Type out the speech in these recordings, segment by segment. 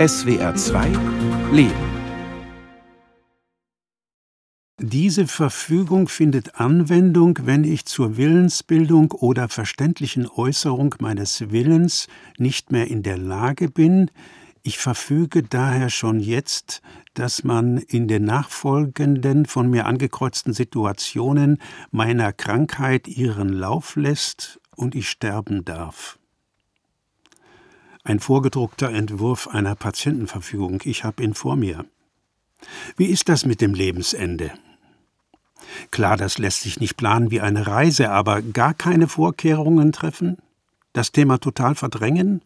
SWR 2 Leben Diese Verfügung findet Anwendung, wenn ich zur Willensbildung oder verständlichen Äußerung meines Willens nicht mehr in der Lage bin, ich verfüge daher schon jetzt, dass man in den nachfolgenden von mir angekreuzten Situationen meiner Krankheit ihren Lauf lässt und ich sterben darf. Ein vorgedruckter Entwurf einer Patientenverfügung, ich habe ihn vor mir. Wie ist das mit dem Lebensende? Klar, das lässt sich nicht planen wie eine Reise, aber gar keine Vorkehrungen treffen? Das Thema total verdrängen?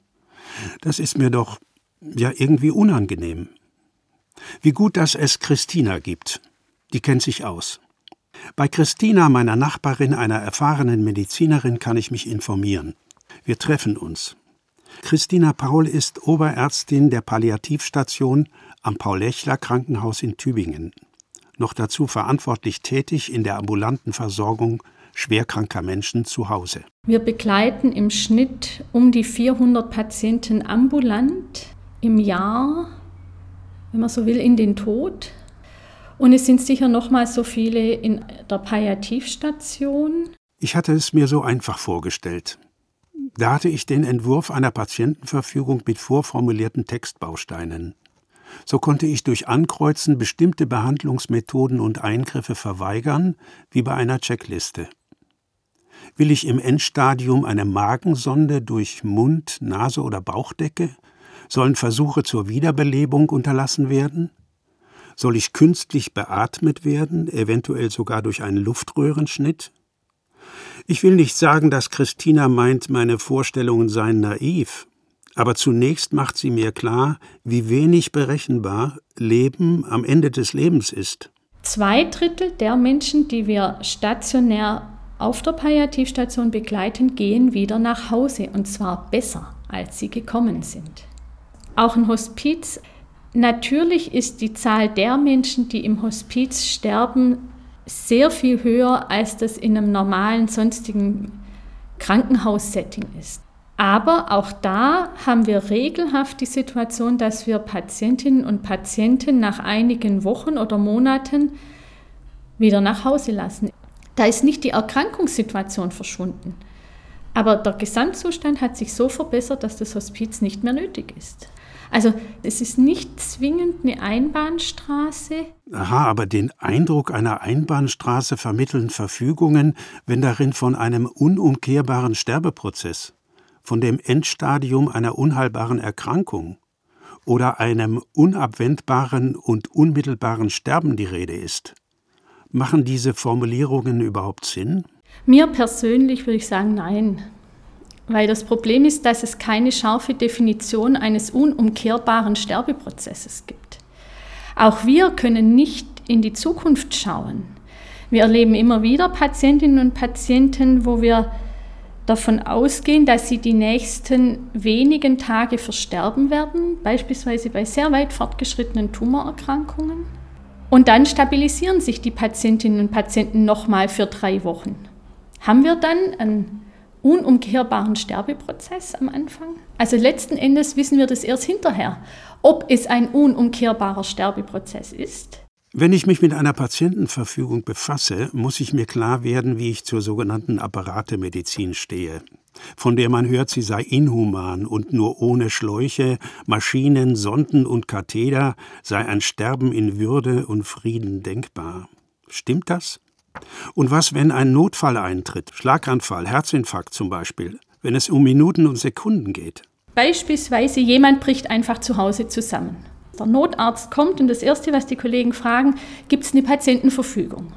Das ist mir doch ja irgendwie unangenehm. Wie gut, dass es Christina gibt. Die kennt sich aus. Bei Christina, meiner Nachbarin, einer erfahrenen Medizinerin, kann ich mich informieren. Wir treffen uns. Christina Paul ist Oberärztin der Palliativstation am Paul-Lechler-Krankenhaus in Tübingen noch dazu verantwortlich tätig in der ambulanten Versorgung schwerkranker Menschen zu Hause. Wir begleiten im Schnitt um die 400 Patienten ambulant im Jahr, wenn man so will, in den Tod. Und es sind sicher noch mal so viele in der Palliativstation. Ich hatte es mir so einfach vorgestellt. Da hatte ich den Entwurf einer Patientenverfügung mit vorformulierten Textbausteinen. So konnte ich durch Ankreuzen bestimmte Behandlungsmethoden und Eingriffe verweigern, wie bei einer Checkliste. Will ich im Endstadium eine Magensonde durch Mund, Nase oder Bauchdecke? Sollen Versuche zur Wiederbelebung unterlassen werden? Soll ich künstlich beatmet werden, eventuell sogar durch einen Luftröhrenschnitt? Ich will nicht sagen, dass Christina meint, meine Vorstellungen seien naiv. Aber zunächst macht sie mir klar, wie wenig berechenbar Leben am Ende des Lebens ist. Zwei Drittel der Menschen, die wir stationär auf der Palliativstation begleiten, gehen wieder nach Hause und zwar besser, als sie gekommen sind. Auch ein Hospiz. Natürlich ist die Zahl der Menschen, die im Hospiz sterben, sehr viel höher, als das in einem normalen sonstigen Krankenhaussetting ist. Aber auch da haben wir regelhaft die Situation, dass wir Patientinnen und Patienten nach einigen Wochen oder Monaten wieder nach Hause lassen. Da ist nicht die Erkrankungssituation verschwunden. Aber der Gesamtzustand hat sich so verbessert, dass das Hospiz nicht mehr nötig ist. Also es ist nicht zwingend eine Einbahnstraße. Aha, aber den Eindruck einer Einbahnstraße vermitteln Verfügungen, wenn darin von einem unumkehrbaren Sterbeprozess von dem Endstadium einer unheilbaren Erkrankung oder einem unabwendbaren und unmittelbaren Sterben die Rede ist. Machen diese Formulierungen überhaupt Sinn? Mir persönlich würde ich sagen, nein. Weil das Problem ist, dass es keine scharfe Definition eines unumkehrbaren Sterbeprozesses gibt. Auch wir können nicht in die Zukunft schauen. Wir erleben immer wieder Patientinnen und Patienten, wo wir davon ausgehen, dass sie die nächsten wenigen Tage versterben werden, beispielsweise bei sehr weit fortgeschrittenen Tumorerkrankungen. Und dann stabilisieren sich die Patientinnen und Patienten nochmal für drei Wochen. Haben wir dann einen unumkehrbaren Sterbeprozess am Anfang? Also letzten Endes wissen wir das erst hinterher, ob es ein unumkehrbarer Sterbeprozess ist wenn ich mich mit einer Patientenverfügung befasse, muss ich mir klar werden, wie ich zur sogenannten Apparatemedizin stehe, von der man hört, sie sei inhuman und nur ohne Schläuche, Maschinen, Sonden und Katheter sei ein Sterben in Würde und Frieden denkbar. Stimmt das? Und was, wenn ein Notfall eintritt, Schlaganfall, Herzinfarkt zum Beispiel, wenn es um Minuten und Sekunden geht? Beispielsweise jemand bricht einfach zu Hause zusammen. Der Notarzt kommt und das Erste, was die Kollegen fragen, gibt es eine Patientenverfügung?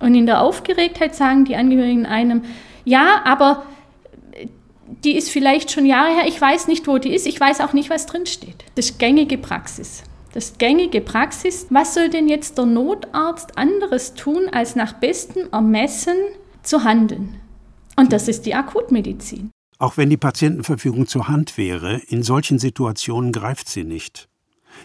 Und in der Aufgeregtheit sagen die Angehörigen einem, ja, aber die ist vielleicht schon Jahre her, ich weiß nicht, wo die ist, ich weiß auch nicht, was drinsteht. Das ist gängige Praxis. Das gängige Praxis. Was soll denn jetzt der Notarzt anderes tun, als nach bestem Ermessen zu handeln? Und das ist die Akutmedizin. Auch wenn die Patientenverfügung zur Hand wäre, in solchen Situationen greift sie nicht.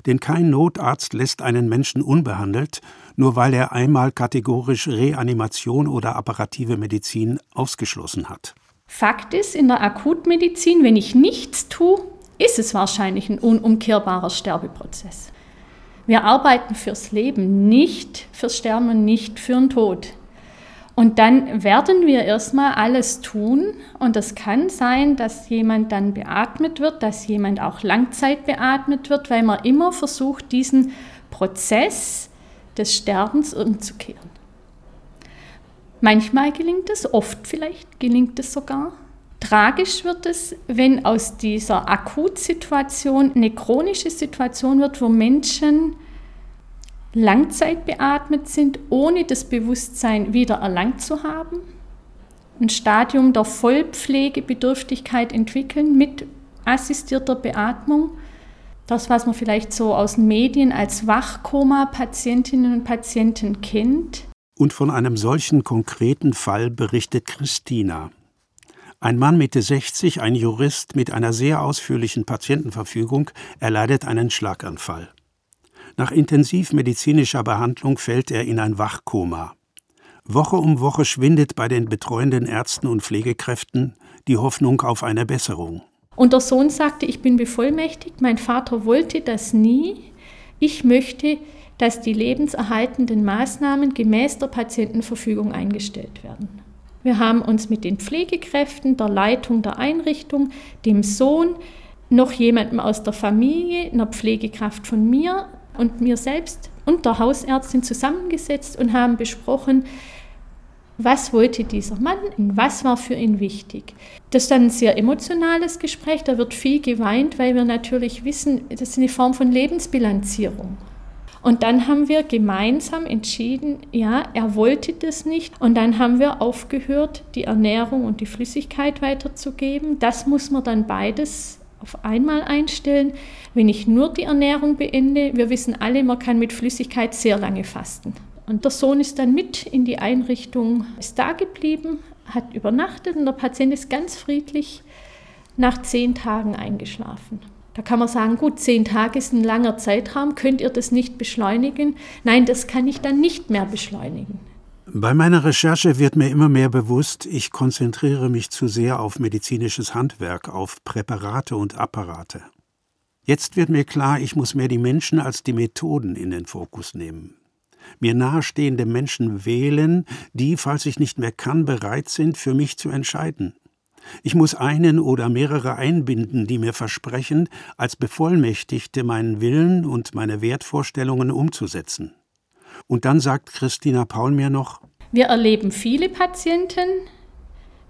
Denn kein Notarzt lässt einen Menschen unbehandelt, nur weil er einmal kategorisch Reanimation oder apparative Medizin ausgeschlossen hat. Fakt ist, in der Akutmedizin, wenn ich nichts tue, ist es wahrscheinlich ein unumkehrbarer Sterbeprozess. Wir arbeiten fürs Leben, nicht fürs Sterben und nicht für den Tod. Und dann werden wir erstmal alles tun. Und es kann sein, dass jemand dann beatmet wird, dass jemand auch Langzeit beatmet wird, weil man immer versucht, diesen Prozess des Sterbens umzukehren. Manchmal gelingt es, oft vielleicht gelingt es sogar. Tragisch wird es, wenn aus dieser Akutsituation eine chronische Situation wird, wo Menschen Langzeit beatmet sind, ohne das Bewusstsein wieder erlangt zu haben, ein Stadium der Vollpflegebedürftigkeit entwickeln mit assistierter Beatmung. Das, was man vielleicht so aus den Medien als Wachkoma-Patientinnen und Patienten kennt. Und von einem solchen konkreten Fall berichtet Christina. Ein Mann Mitte 60, ein Jurist mit einer sehr ausführlichen Patientenverfügung, erleidet einen Schlaganfall. Nach intensivmedizinischer Behandlung fällt er in ein Wachkoma. Woche um Woche schwindet bei den betreuenden Ärzten und Pflegekräften die Hoffnung auf eine Besserung. Und der Sohn sagte, ich bin bevollmächtigt, mein Vater wollte das nie. Ich möchte, dass die lebenserhaltenden Maßnahmen gemäß der Patientenverfügung eingestellt werden. Wir haben uns mit den Pflegekräften, der Leitung der Einrichtung, dem Sohn, noch jemandem aus der Familie, einer Pflegekraft von mir und mir selbst und der Hausärztin zusammengesetzt und haben besprochen, was wollte dieser Mann was war für ihn wichtig. Das ist dann ein sehr emotionales Gespräch, da wird viel geweint, weil wir natürlich wissen, das ist eine Form von Lebensbilanzierung. Und dann haben wir gemeinsam entschieden, ja, er wollte das nicht. Und dann haben wir aufgehört, die Ernährung und die Flüssigkeit weiterzugeben. Das muss man dann beides auf einmal einstellen. Wenn ich nur die Ernährung beende, wir wissen alle, man kann mit Flüssigkeit sehr lange fasten. Und der Sohn ist dann mit in die Einrichtung, ist da geblieben, hat übernachtet und der Patient ist ganz friedlich nach zehn Tagen eingeschlafen. Da kann man sagen, gut, zehn Tage ist ein langer Zeitraum, könnt ihr das nicht beschleunigen? Nein, das kann ich dann nicht mehr beschleunigen. Bei meiner Recherche wird mir immer mehr bewusst, ich konzentriere mich zu sehr auf medizinisches Handwerk, auf Präparate und Apparate. Jetzt wird mir klar, ich muss mehr die Menschen als die Methoden in den Fokus nehmen. Mir nahestehende Menschen wählen, die, falls ich nicht mehr kann, bereit sind, für mich zu entscheiden. Ich muss einen oder mehrere einbinden, die mir versprechen, als Bevollmächtigte meinen Willen und meine Wertvorstellungen umzusetzen. Und dann sagt Christina Paul mir noch, wir erleben viele Patienten.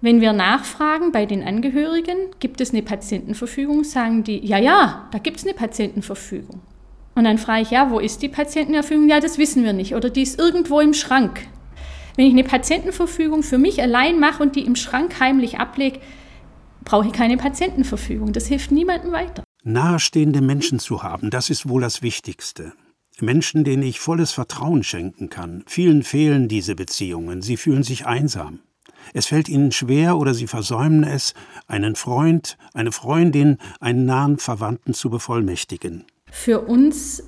Wenn wir nachfragen bei den Angehörigen, gibt es eine Patientenverfügung, sagen die, ja, ja, da gibt es eine Patientenverfügung. Und dann frage ich, ja, wo ist die Patientenverfügung? Ja, das wissen wir nicht. Oder die ist irgendwo im Schrank. Wenn ich eine Patientenverfügung für mich allein mache und die im Schrank heimlich ablege, brauche ich keine Patientenverfügung. Das hilft niemandem weiter. Nahestehende Menschen zu haben, das ist wohl das Wichtigste. Menschen, denen ich volles Vertrauen schenken kann. Vielen fehlen diese Beziehungen, sie fühlen sich einsam. Es fällt ihnen schwer oder sie versäumen es, einen Freund, eine Freundin, einen nahen Verwandten zu bevollmächtigen. Für uns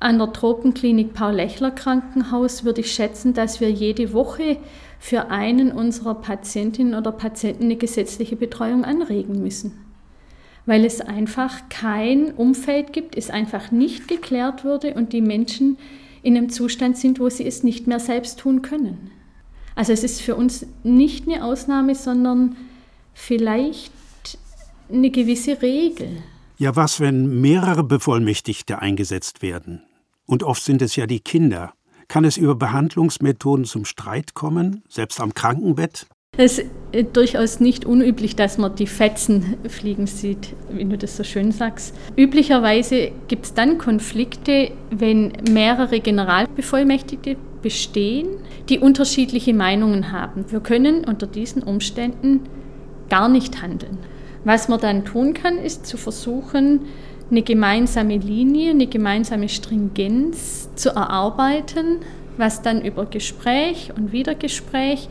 an der Tropenklinik Paul-Lechler Krankenhaus würde ich schätzen, dass wir jede Woche für einen unserer Patientinnen oder Patienten eine gesetzliche Betreuung anregen müssen weil es einfach kein Umfeld gibt, es einfach nicht geklärt wurde und die Menschen in einem Zustand sind, wo sie es nicht mehr selbst tun können. Also es ist für uns nicht eine Ausnahme, sondern vielleicht eine gewisse Regel. Ja, was, wenn mehrere Bevollmächtigte eingesetzt werden? Und oft sind es ja die Kinder. Kann es über Behandlungsmethoden zum Streit kommen, selbst am Krankenbett? Es ist durchaus nicht unüblich, dass man die Fetzen fliegen sieht, wie du das so schön sagst. Üblicherweise gibt es dann Konflikte, wenn mehrere Generalbevollmächtigte bestehen, die unterschiedliche Meinungen haben. Wir können unter diesen Umständen gar nicht handeln. Was man dann tun kann, ist zu versuchen, eine gemeinsame Linie, eine gemeinsame Stringenz zu erarbeiten, was dann über Gespräch und Wiedergespräch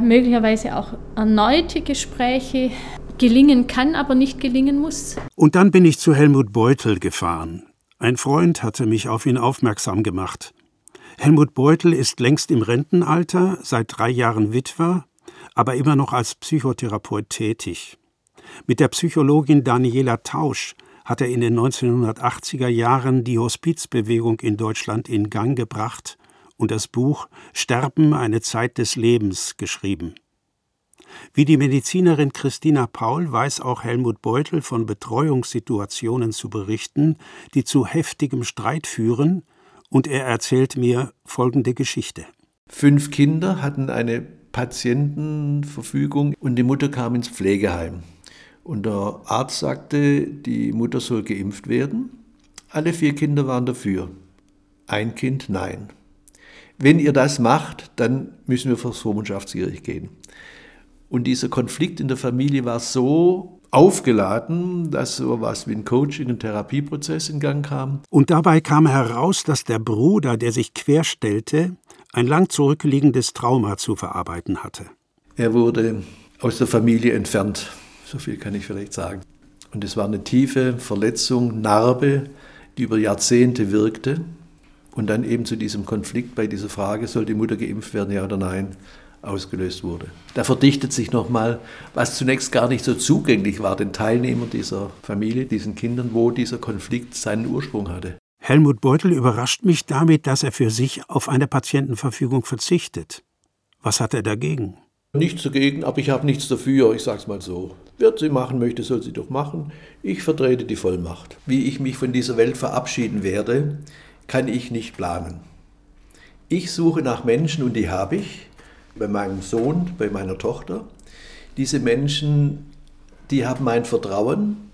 möglicherweise auch erneute Gespräche gelingen kann, aber nicht gelingen muss. Und dann bin ich zu Helmut Beutel gefahren. Ein Freund hatte mich auf ihn aufmerksam gemacht. Helmut Beutel ist längst im Rentenalter, seit drei Jahren Witwer, aber immer noch als Psychotherapeut tätig. Mit der Psychologin Daniela Tausch hat er in den 1980er Jahren die Hospizbewegung in Deutschland in Gang gebracht und das Buch Sterben eine Zeit des Lebens geschrieben. Wie die Medizinerin Christina Paul weiß auch Helmut Beutel von Betreuungssituationen zu berichten, die zu heftigem Streit führen, und er erzählt mir folgende Geschichte. Fünf Kinder hatten eine Patientenverfügung und die Mutter kam ins Pflegeheim. Und der Arzt sagte, die Mutter soll geimpft werden. Alle vier Kinder waren dafür. Ein Kind nein. Wenn ihr das macht, dann müssen wir vor das Vormundschaftsgericht gehen. Und dieser Konflikt in der Familie war so aufgeladen, dass so etwas wie ein Coaching, ein Therapieprozess in Gang kam. Und dabei kam heraus, dass der Bruder, der sich querstellte, ein lang zurückliegendes Trauma zu verarbeiten hatte. Er wurde aus der Familie entfernt, so viel kann ich vielleicht sagen. Und es war eine tiefe Verletzung, Narbe, die über Jahrzehnte wirkte und dann eben zu diesem Konflikt bei dieser Frage, soll die Mutter geimpft werden, ja oder nein, ausgelöst wurde. Da verdichtet sich nochmal, was zunächst gar nicht so zugänglich war, den Teilnehmern dieser Familie, diesen Kindern, wo dieser Konflikt seinen Ursprung hatte. Helmut Beutel überrascht mich damit, dass er für sich auf eine Patientenverfügung verzichtet. Was hat er dagegen? Nichts dagegen, aber ich habe nichts dafür, ich sage es mal so. Wer sie machen möchte, soll sie doch machen. Ich vertrete die Vollmacht. Wie ich mich von dieser Welt verabschieden werde, kann ich nicht planen. Ich suche nach Menschen und die habe ich, bei meinem Sohn, bei meiner Tochter. Diese Menschen, die haben mein Vertrauen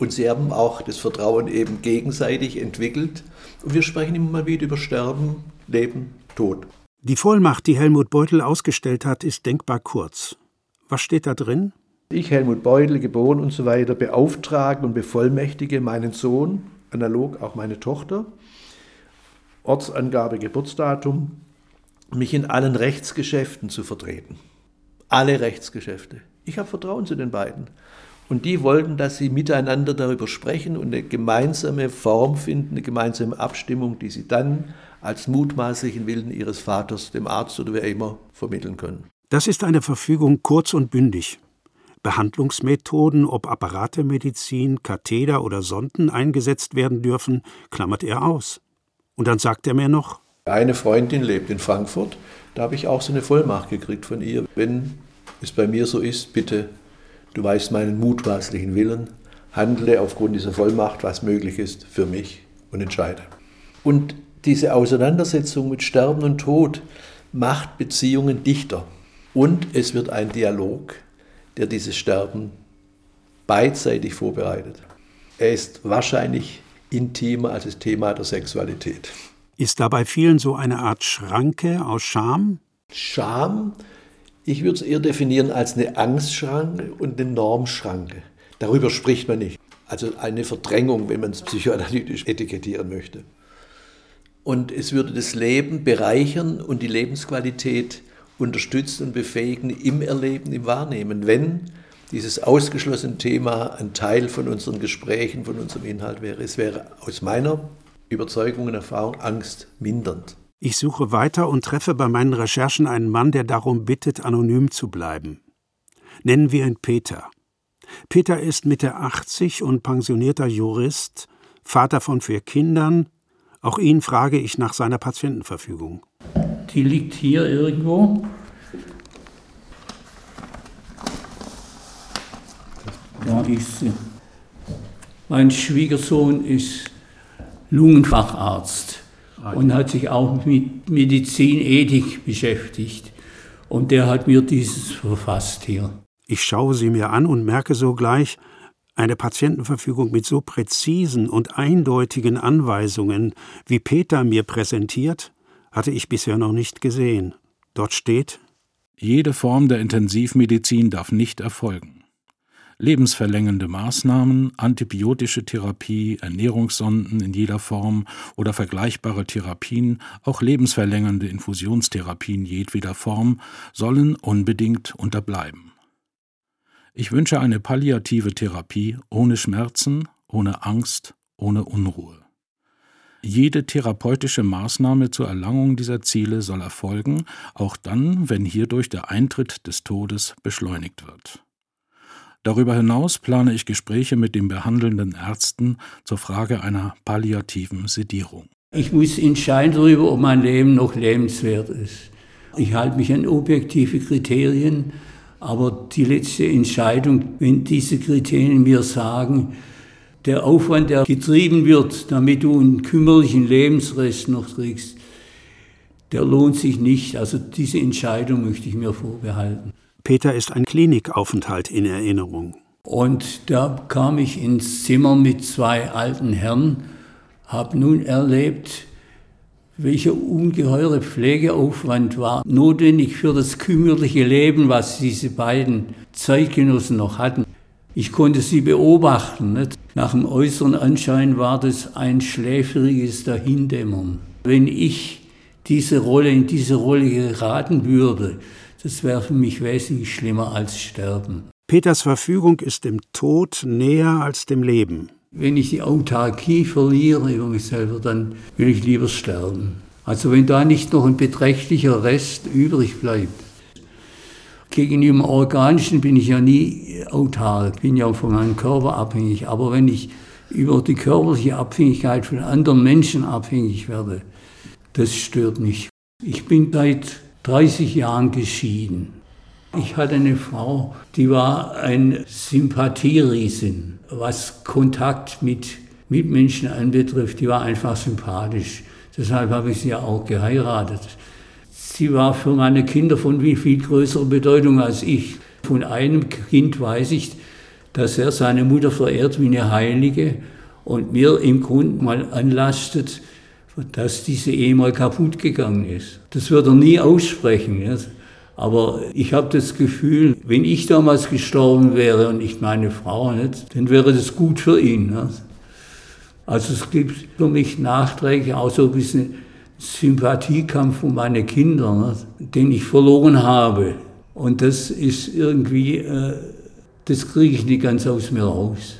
und sie haben auch das Vertrauen eben gegenseitig entwickelt. Und wir sprechen immer wieder über Sterben, Leben, Tod. Die Vollmacht, die Helmut Beutel ausgestellt hat, ist denkbar kurz. Was steht da drin? Ich, Helmut Beutel, geboren und so weiter, beauftrage und bevollmächtige meinen Sohn, analog auch meine Tochter, Ortsangabe, Geburtsdatum, mich in allen Rechtsgeschäften zu vertreten. Alle Rechtsgeschäfte. Ich habe Vertrauen zu den beiden. Und die wollten, dass sie miteinander darüber sprechen und eine gemeinsame Form finden, eine gemeinsame Abstimmung, die sie dann als mutmaßlichen Willen ihres Vaters dem Arzt oder wer immer vermitteln können. Das ist eine Verfügung kurz und bündig. Behandlungsmethoden, ob Apparatemedizin, Katheter oder Sonden eingesetzt werden dürfen, klammert er aus. Und dann sagt er mir noch, eine Freundin lebt in Frankfurt, da habe ich auch so eine Vollmacht gekriegt von ihr. Wenn es bei mir so ist, bitte, du weißt meinen mutmaßlichen Willen, handle aufgrund dieser Vollmacht, was möglich ist für mich und entscheide. Und diese Auseinandersetzung mit Sterben und Tod macht Beziehungen dichter. Und es wird ein Dialog, der dieses Sterben beidseitig vorbereitet. Er ist wahrscheinlich intimer als das Thema der Sexualität. Ist da bei vielen so eine Art Schranke aus Scham? Scham, ich würde es eher definieren als eine Angstschranke und eine Normschranke. Darüber spricht man nicht. Also eine Verdrängung, wenn man es psychoanalytisch etikettieren möchte. Und es würde das Leben bereichern und die Lebensqualität unterstützen und befähigen im Erleben, im Wahrnehmen, wenn dieses ausgeschlossene Thema ein Teil von unseren Gesprächen, von unserem Inhalt wäre. Es wäre aus meiner Überzeugung und Erfahrung Angst mindernd. Ich suche weiter und treffe bei meinen Recherchen einen Mann, der darum bittet, anonym zu bleiben. Nennen wir ihn Peter. Peter ist Mitte 80 und pensionierter Jurist, Vater von vier Kindern. Auch ihn frage ich nach seiner Patientenverfügung. Die liegt hier irgendwo. Da ist sie. Mein Schwiegersohn ist Lungenfacharzt und hat sich auch mit Medizinethik beschäftigt. Und der hat mir dieses verfasst hier. Ich schaue sie mir an und merke sogleich, eine Patientenverfügung mit so präzisen und eindeutigen Anweisungen, wie Peter mir präsentiert, hatte ich bisher noch nicht gesehen. Dort steht Jede Form der Intensivmedizin darf nicht erfolgen lebensverlängernde Maßnahmen, antibiotische Therapie, Ernährungssonden in jeder Form oder vergleichbare Therapien, auch lebensverlängernde Infusionstherapien jedweder Form, sollen unbedingt unterbleiben. Ich wünsche eine palliative Therapie ohne Schmerzen, ohne Angst, ohne Unruhe. Jede therapeutische Maßnahme zur Erlangung dieser Ziele soll erfolgen, auch dann, wenn hierdurch der Eintritt des Todes beschleunigt wird. Darüber hinaus plane ich Gespräche mit den behandelnden Ärzten zur Frage einer palliativen Sedierung. Ich muss entscheiden darüber, ob mein Leben noch lebenswert ist. Ich halte mich an objektive Kriterien, aber die letzte Entscheidung, wenn diese Kriterien mir sagen, der Aufwand, der getrieben wird, damit du einen kümmerlichen Lebensrest noch trägst, der lohnt sich nicht. Also diese Entscheidung möchte ich mir vorbehalten. Peter ist ein Klinikaufenthalt in Erinnerung. Und da kam ich ins Zimmer mit zwei alten Herren, habe nun erlebt, welcher ungeheure Pflegeaufwand war notwendig für das kümmerliche Leben, was diese beiden Zeitgenossen noch hatten. Ich konnte sie beobachten. Nicht? Nach dem äußeren Anschein war das ein schläfriges Dahindämmern. Wenn ich diese Rolle, in diese Rolle geraten würde, das wäre für mich wesentlich schlimmer als Sterben. Peters Verfügung ist dem Tod näher als dem Leben. Wenn ich die Autarkie verliere über mich selber, dann will ich lieber sterben. Also wenn da nicht noch ein beträchtlicher Rest übrig bleibt. Gegenüber Organischen bin ich ja nie autark, bin ja von meinem Körper abhängig. Aber wenn ich über die körperliche Abhängigkeit von anderen Menschen abhängig werde, das stört mich. Ich bin seit 30 Jahren geschieden. Ich hatte eine Frau, die war ein Sympathieriesen, was Kontakt mit Mitmenschen anbetrifft. Die war einfach sympathisch. Deshalb habe ich sie ja auch geheiratet. Sie war für meine Kinder von viel größerer Bedeutung als ich. Von einem Kind weiß ich, dass er seine Mutter verehrt wie eine Heilige und mir im Grunde mal anlastet, dass diese Ehe mal kaputt gegangen ist. Das wird er nie aussprechen. Aber ich habe das Gefühl, wenn ich damals gestorben wäre und nicht meine Frau, nicht, dann wäre das gut für ihn. Nicht? Also es gibt für mich nachträglich auch so ein bisschen Sympathiekampf um meine Kinder, nicht? den ich verloren habe. Und das ist irgendwie, äh, das kriege ich nicht ganz aus mir raus.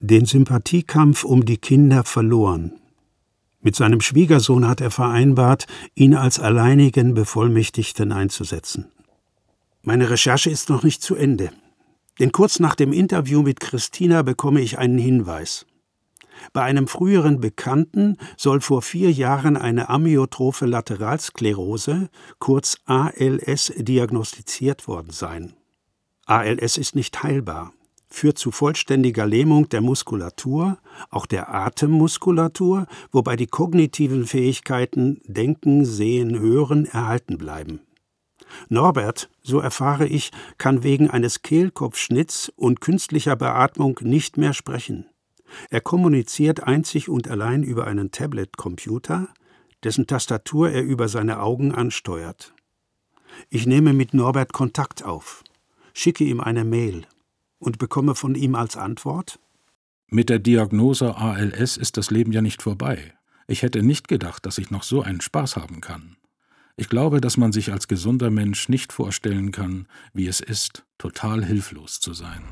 Den Sympathiekampf um die Kinder verloren. Mit seinem Schwiegersohn hat er vereinbart, ihn als alleinigen Bevollmächtigten einzusetzen. Meine Recherche ist noch nicht zu Ende. Denn kurz nach dem Interview mit Christina bekomme ich einen Hinweis. Bei einem früheren Bekannten soll vor vier Jahren eine amyotrophe Lateralsklerose, kurz ALS, diagnostiziert worden sein. ALS ist nicht heilbar führt zu vollständiger Lähmung der Muskulatur, auch der Atemmuskulatur, wobei die kognitiven Fähigkeiten Denken, Sehen, Hören erhalten bleiben. Norbert, so erfahre ich, kann wegen eines Kehlkopfschnitts und künstlicher Beatmung nicht mehr sprechen. Er kommuniziert einzig und allein über einen Tablet-Computer, dessen Tastatur er über seine Augen ansteuert. Ich nehme mit Norbert Kontakt auf, schicke ihm eine Mail und bekomme von ihm als Antwort Mit der Diagnose ALS ist das Leben ja nicht vorbei. Ich hätte nicht gedacht, dass ich noch so einen Spaß haben kann. Ich glaube, dass man sich als gesunder Mensch nicht vorstellen kann, wie es ist, total hilflos zu sein.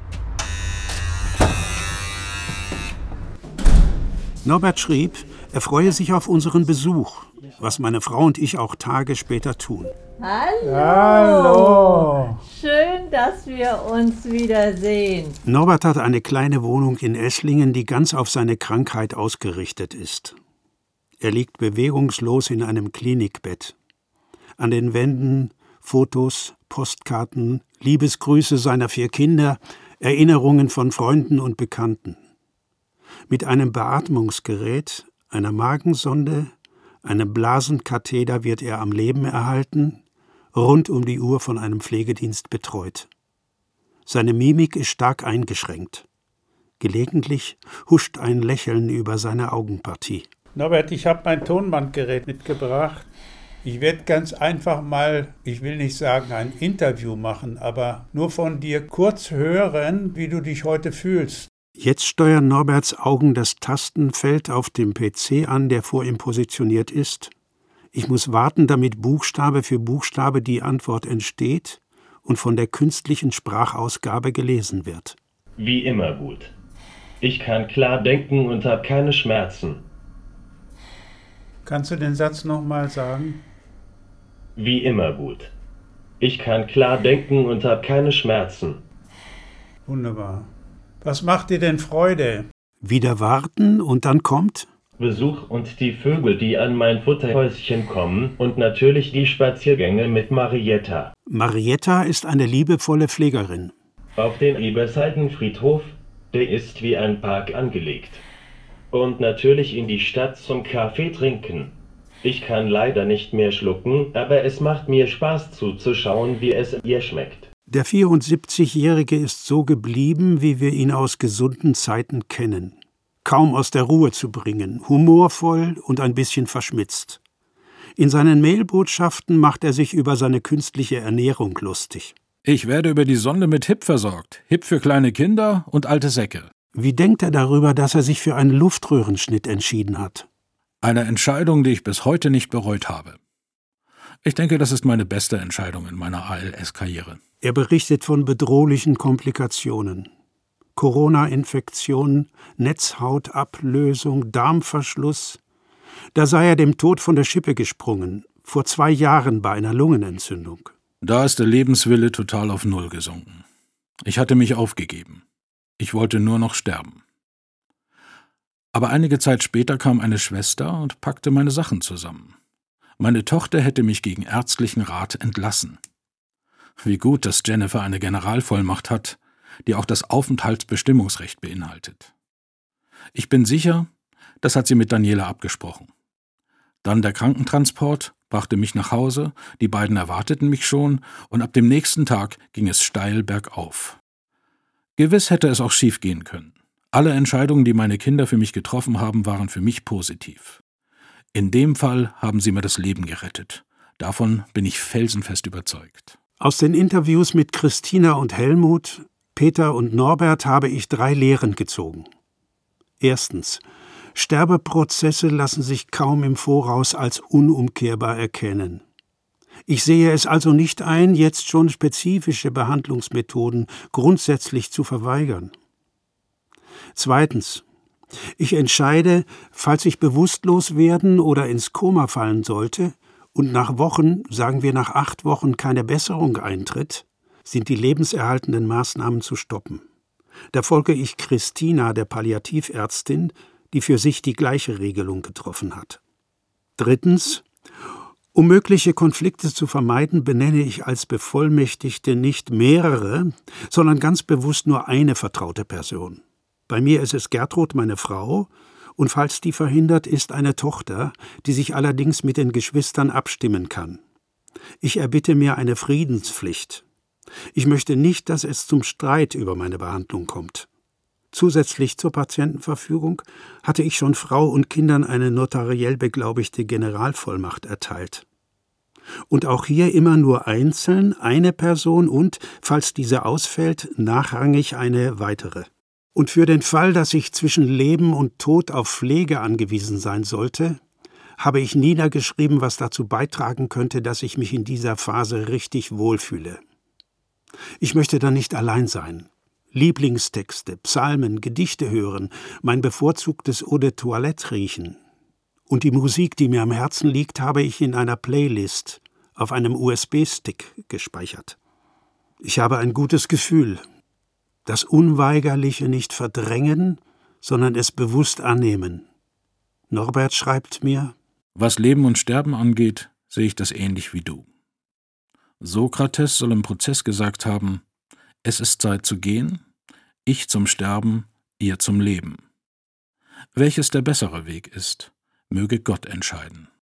Norbert schrieb, er freue sich auf unseren Besuch, was meine Frau und ich auch Tage später tun. Hallo. Hallo. Schön, dass wir uns wiedersehen. Norbert hat eine kleine Wohnung in Esslingen, die ganz auf seine Krankheit ausgerichtet ist. Er liegt bewegungslos in einem Klinikbett. An den Wänden Fotos, Postkarten, Liebesgrüße seiner vier Kinder, Erinnerungen von Freunden und Bekannten. Mit einem Beatmungsgerät, einer Magensonde, einem Blasenkatheter wird er am Leben erhalten, rund um die Uhr von einem Pflegedienst betreut. Seine Mimik ist stark eingeschränkt. Gelegentlich huscht ein Lächeln über seine Augenpartie. Norbert, ich habe mein Tonbandgerät mitgebracht. Ich werde ganz einfach mal, ich will nicht sagen ein Interview machen, aber nur von dir kurz hören, wie du dich heute fühlst. Jetzt steuern Norberts Augen das Tastenfeld auf dem PC an, der vor ihm positioniert ist, ich muss warten, damit Buchstabe für Buchstabe die Antwort entsteht und von der künstlichen Sprachausgabe gelesen wird. Wie immer gut. Ich kann klar denken und habe keine Schmerzen. Kannst du den Satz nochmal sagen? Wie immer gut. Ich kann klar denken und habe keine Schmerzen. Wunderbar. Was macht dir denn Freude? Wieder warten und dann kommt? Besuch und die Vögel, die an mein Futterhäuschen kommen und natürlich die Spaziergänge mit Marietta. Marietta ist eine liebevolle Pflegerin. Auf den Eberseitenfriedhof, der ist wie ein Park angelegt. Und natürlich in die Stadt zum Kaffee trinken. Ich kann leider nicht mehr schlucken, aber es macht mir Spaß zuzuschauen, wie es ihr schmeckt. Der 74-Jährige ist so geblieben, wie wir ihn aus gesunden Zeiten kennen. Kaum aus der Ruhe zu bringen, humorvoll und ein bisschen verschmitzt. In seinen Mailbotschaften macht er sich über seine künstliche Ernährung lustig. Ich werde über die Sonde mit Hip versorgt. Hip für kleine Kinder und alte Säcke. Wie denkt er darüber, dass er sich für einen Luftröhrenschnitt entschieden hat? Eine Entscheidung, die ich bis heute nicht bereut habe. Ich denke, das ist meine beste Entscheidung in meiner ALS-Karriere. Er berichtet von bedrohlichen Komplikationen. Corona-Infektion, Netzhautablösung, Darmverschluss. Da sei er dem Tod von der Schippe gesprungen, vor zwei Jahren bei einer Lungenentzündung. Da ist der Lebenswille total auf Null gesunken. Ich hatte mich aufgegeben. Ich wollte nur noch sterben. Aber einige Zeit später kam eine Schwester und packte meine Sachen zusammen. Meine Tochter hätte mich gegen ärztlichen Rat entlassen. Wie gut, dass Jennifer eine Generalvollmacht hat, die auch das Aufenthaltsbestimmungsrecht beinhaltet. Ich bin sicher, das hat sie mit Daniela abgesprochen. Dann der Krankentransport brachte mich nach Hause, die beiden erwarteten mich schon, und ab dem nächsten Tag ging es steil bergauf. Gewiss hätte es auch schief gehen können. Alle Entscheidungen, die meine Kinder für mich getroffen haben, waren für mich positiv. In dem Fall haben sie mir das Leben gerettet. Davon bin ich felsenfest überzeugt. Aus den Interviews mit Christina und Helmut, Peter und Norbert habe ich drei Lehren gezogen. Erstens. Sterbeprozesse lassen sich kaum im Voraus als unumkehrbar erkennen. Ich sehe es also nicht ein, jetzt schon spezifische Behandlungsmethoden grundsätzlich zu verweigern. Zweitens. Ich entscheide, falls ich bewusstlos werden oder ins Koma fallen sollte und nach Wochen, sagen wir nach acht Wochen, keine Besserung eintritt, sind die lebenserhaltenden Maßnahmen zu stoppen. Da folge ich Christina, der Palliativärztin, die für sich die gleiche Regelung getroffen hat. Drittens. Um mögliche Konflikte zu vermeiden, benenne ich als Bevollmächtigte nicht mehrere, sondern ganz bewusst nur eine vertraute Person. Bei mir ist es Gertrud, meine Frau, und falls die verhindert, ist eine Tochter, die sich allerdings mit den Geschwistern abstimmen kann. Ich erbitte mir eine Friedenspflicht. Ich möchte nicht, dass es zum Streit über meine Behandlung kommt. Zusätzlich zur Patientenverfügung hatte ich schon Frau und Kindern eine notariell beglaubigte Generalvollmacht erteilt. Und auch hier immer nur einzeln eine Person und, falls diese ausfällt, nachrangig eine weitere. Und für den Fall, dass ich zwischen Leben und Tod auf Pflege angewiesen sein sollte, habe ich niedergeschrieben, was dazu beitragen könnte, dass ich mich in dieser Phase richtig wohlfühle. Ich möchte dann nicht allein sein. Lieblingstexte, Psalmen, Gedichte hören, mein bevorzugtes Eau de Toilette riechen. Und die Musik, die mir am Herzen liegt, habe ich in einer Playlist auf einem USB-Stick gespeichert. Ich habe ein gutes Gefühl, das Unweigerliche nicht verdrängen, sondern es bewusst annehmen. Norbert schreibt mir Was Leben und Sterben angeht, sehe ich das ähnlich wie du. Sokrates soll im Prozess gesagt haben, es ist Zeit zu gehen, ich zum Sterben, ihr zum Leben. Welches der bessere Weg ist, möge Gott entscheiden.